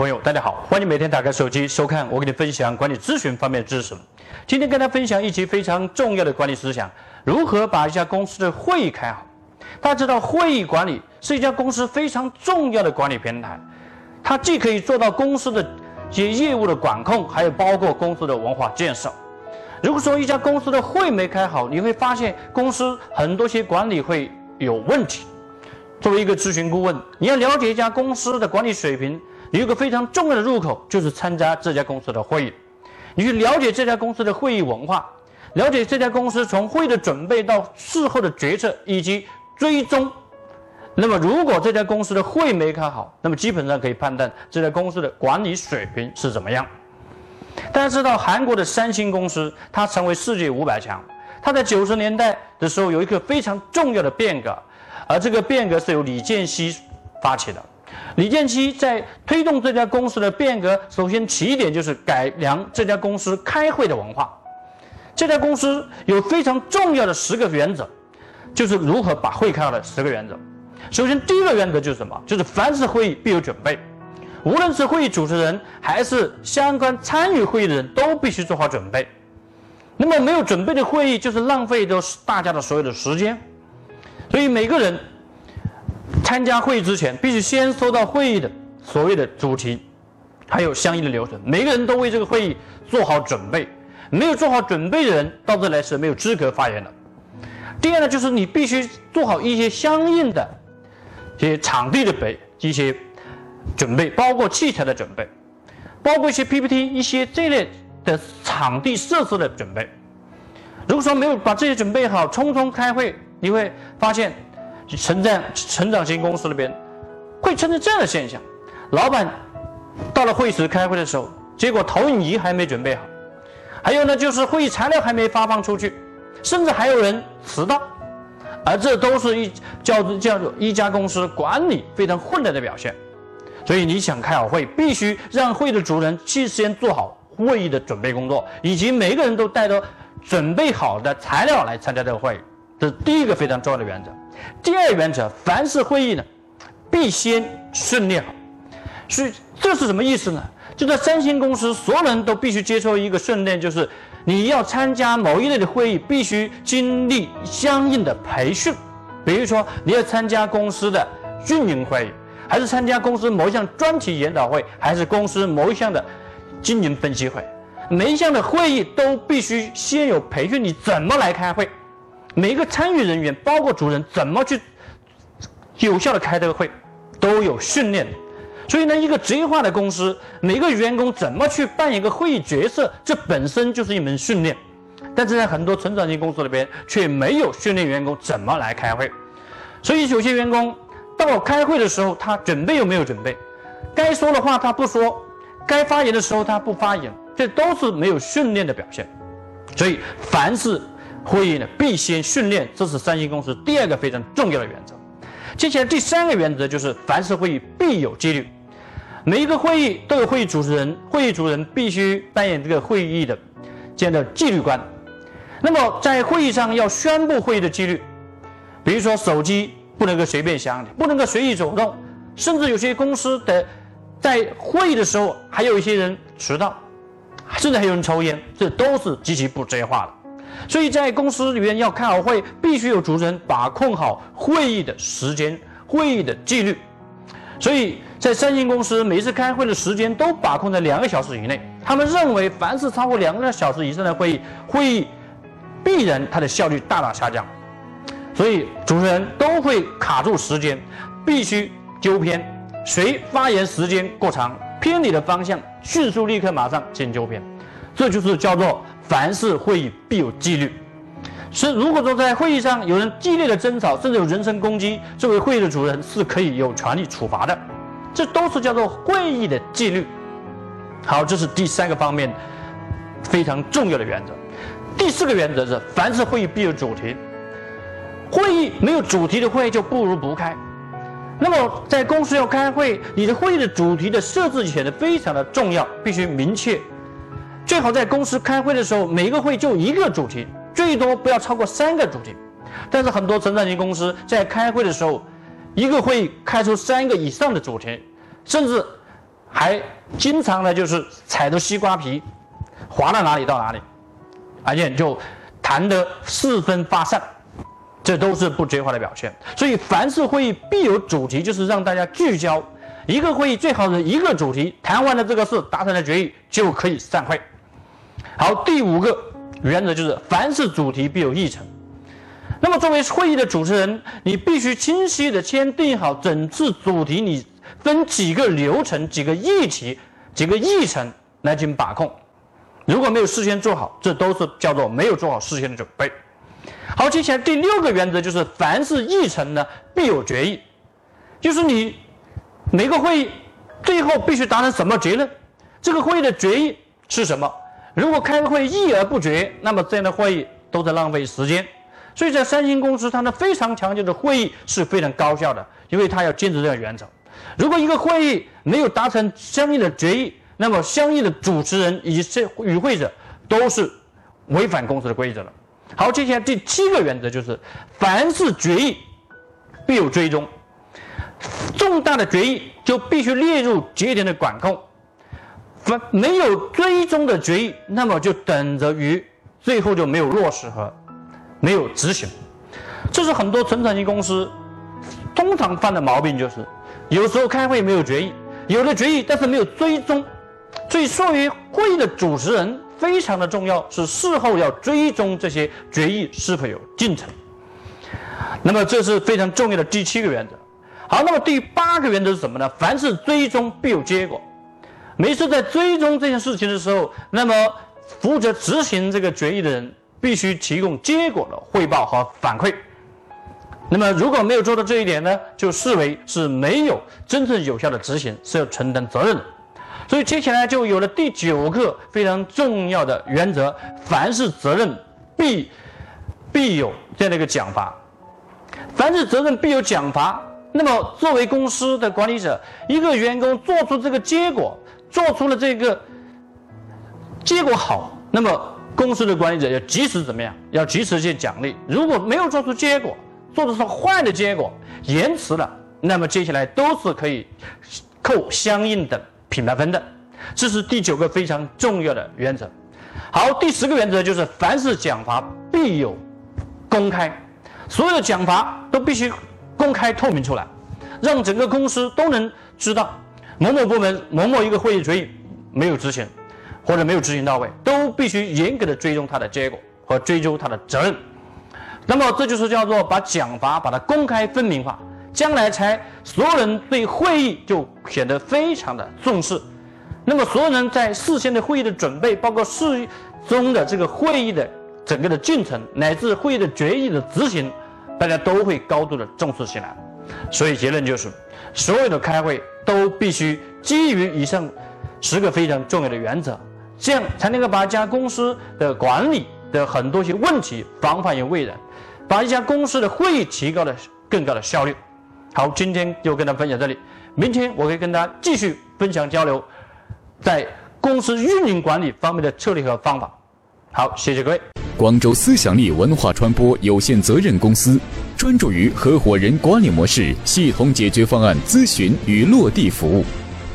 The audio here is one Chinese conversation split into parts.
朋友，大家好，欢迎每天打开手机收看我给你分享管理咨询方面的知识。今天跟大家分享一期非常重要的管理思想：如何把一家公司的会议开好。大家知道，会议管理是一家公司非常重要的管理平台，它既可以做到公司的一些业务的管控，还有包括公司的文化建设。如果说一家公司的会没开好，你会发现公司很多些管理会有问题。作为一个咨询顾问，你要了解一家公司的管理水平。有一个非常重要的入口，就是参加这家公司的会议。你去了解这家公司的会议文化，了解这家公司从会议的准备到事后的决策以及追踪。那么，如果这家公司的会没开好，那么基本上可以判断这家公司的管理水平是怎么样。大家知道，韩国的三星公司它成为世界五百强，它在九十年代的时候有一个非常重要的变革，而这个变革是由李健熙发起的。李健熙在推动这家公司的变革，首先起点就是改良这家公司开会的文化。这家公司有非常重要的十个原则，就是如何把会开好的十个原则。首先，第一个原则就是什么？就是凡是会议必有准备，无论是会议主持人还是相关参与会议的人都必须做好准备。那么，没有准备的会议就是浪费掉大家的所有的时间。所以，每个人。参加会议之前，必须先收到会议的所谓的主题，还有相应的流程。每个人都为这个会议做好准备，没有做好准备的人到这来是没有资格发言的。第二呢，就是你必须做好一些相应的这些场地的备一些准备，包括器材的准备，包括一些 PPT 一些这类的场地设施的准备。如果说没有把这些准备好，匆匆开会，你会发现。成长成长型公司里边，会出现这样的现象：老板到了会议室开会的时候，结果投影仪还没准备好；还有呢，就是会议材料还没发放出去，甚至还有人迟到，而这都是一叫做叫做一家公司管理非常混乱的表现。所以你想开好会，必须让会的主人去先做好会议的准备工作，以及每个人都带着准备好的材料来参加这个会议。这是第一个非常重要的原则。第二原则，凡是会议呢，必先训练好。所以这是什么意思呢？就在三星公司，所有人都必须接受一个训练，就是你要参加某一类的会议，必须经历相应的培训。比如说，你要参加公司的运营会议，还是参加公司某一项专题研讨会，还是公司某一项的经营分析会，每一项的会议都必须先有培训，你怎么来开会？每一个参与人员，包括主人，怎么去有效的开这个会，都有训练。所以呢，一个职业化的公司，每个员工怎么去扮演一个会议角色，这本身就是一门训练。但是在很多成长型公司里边，却没有训练员工怎么来开会。所以有些员工到开会的时候，他准备又没有准备，该说的话他不说，该发言的时候他不发言，这都是没有训练的表现。所以凡是。会议呢，必先训练，这是三星公司第二个非常重要的原则。接下来第三个原则就是，凡是会议必有纪律。每一个会议都有会议主持人，会议主人必须扮演这个会议的这样的纪律官。那么在会议上要宣布会议的纪律，比如说手机不能够随便响，不能够随意走动，甚至有些公司的在会议的时候还有一些人迟到，甚至还有人抽烟，这都是极其不职业化的。所以在公司里面要开好会，必须有主持人把控好会议的时间、会议的纪律。所以在三星公司，每次开会的时间都把控在两个小时以内。他们认为，凡是超过两个小时以上的会议，会议必然它的效率大大下降。所以主持人都会卡住时间，必须纠偏，谁发言时间过长、偏离的方向，迅速立刻马上进行纠偏。这就是叫做。凡是会议必有纪律，是如果说在会议上有人激烈的争吵，甚至有人身攻击，作为会议的主人是可以有权利处罚的，这都是叫做会议的纪律。好，这是第三个方面，非常重要的原则。第四个原则是，凡是会议必有主题。会议没有主题的会议就不如不开。那么在公司要开会，你的会议的主题的设置显得非常的重要，必须明确。最好在公司开会的时候，每个会就一个主题，最多不要超过三个主题。但是很多成长型公司在开会的时候，一个会议开出三个以上的主题，甚至还经常呢就是踩着西瓜皮，滑到哪里到哪里，而且就谈得四分发散。这都是不规划的表现，所以凡是会议必有主题，就是让大家聚焦。一个会议最好是一个主题，谈完了这个事，达成了决议就可以散会。好，第五个原则就是凡是主题必有议程。那么作为会议的主持人，你必须清晰的先定好整次主题，你分几个流程、几个议题、几个议程来进行把控。如果没有事先做好，这都是叫做没有做好事先的准备。好，接下来第六个原则就是，凡是议程呢，必有决议，就是你每个会议最后必须达成什么结论，这个会议的决议是什么？如果开会议而不决，那么这样的会议都在浪费时间。所以在三星公司，它呢非常强调的会议是非常高效的，因为它要坚持这个原则。如果一个会议没有达成相应的决议，那么相应的主持人以及与会者都是违反公司的规则的。好，接下来第七个原则就是，凡是决议必有追踪，重大的决议就必须列入节点的管控。没有追踪的决议，那么就等着于最后就没有落实和没有执行。这是很多成长型公司通常犯的毛病，就是有时候开会没有决议，有了决议但是没有追踪，所以作为会议的主持人。非常的重要，是事后要追踪这些决议是否有进程。那么这是非常重要的第七个原则。好，那么第八个原则是什么呢？凡是追踪必有结果。每次在追踪这件事情的时候，那么负责执行这个决议的人必须提供结果的汇报和反馈。那么如果没有做到这一点呢，就视为是没有真正有效的执行，是要承担责任的。所以接下来就有了第九个非常重要的原则：凡是责任必必有这样的一个奖罚。凡是责任必有奖罚。那么作为公司的管理者，一个员工做出这个结果，做出了这个结果好，那么公司的管理者要及时怎么样？要及时去奖励。如果没有做出结果，做的是坏的结果，延迟了，那么接下来都是可以扣相应的。品牌分的，这是第九个非常重要的原则。好，第十个原则就是凡是奖罚必有公开，所有的奖罚都必须公开透明出来，让整个公司都能知道某某部门某某一个会议决议没有执行，或者没有执行到位，都必须严格的追踪它的结果和追究它的责任。那么这就是叫做把奖罚把它公开分明化。将来才所有人对会议就显得非常的重视，那么所有人在事先的会议的准备，包括事中的这个会议的整个的进程，乃至会议的决议的执行，大家都会高度的重视起来。所以结论就是，所有的开会都必须基于以上十个非常重要的原则，这样才能够把一家公司的管理的很多些问题防范于未然，把一家公司的会议提高了更高的效率。好，今天就跟大家分享这里。明天我会跟大家继续分享交流，在公司运营管理方面的策略和方法。好，谢谢各位。广州思想力文化传播有限责任公司专注于合伙人管理模式系统解决方案咨询与落地服务，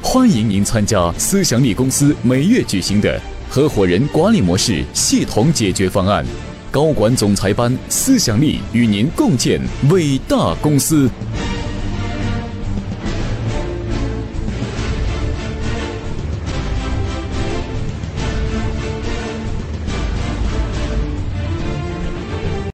欢迎您参加思想力公司每月举行的合伙人管理模式系统解决方案。高管总裁班，思想力与您共建伟大公司。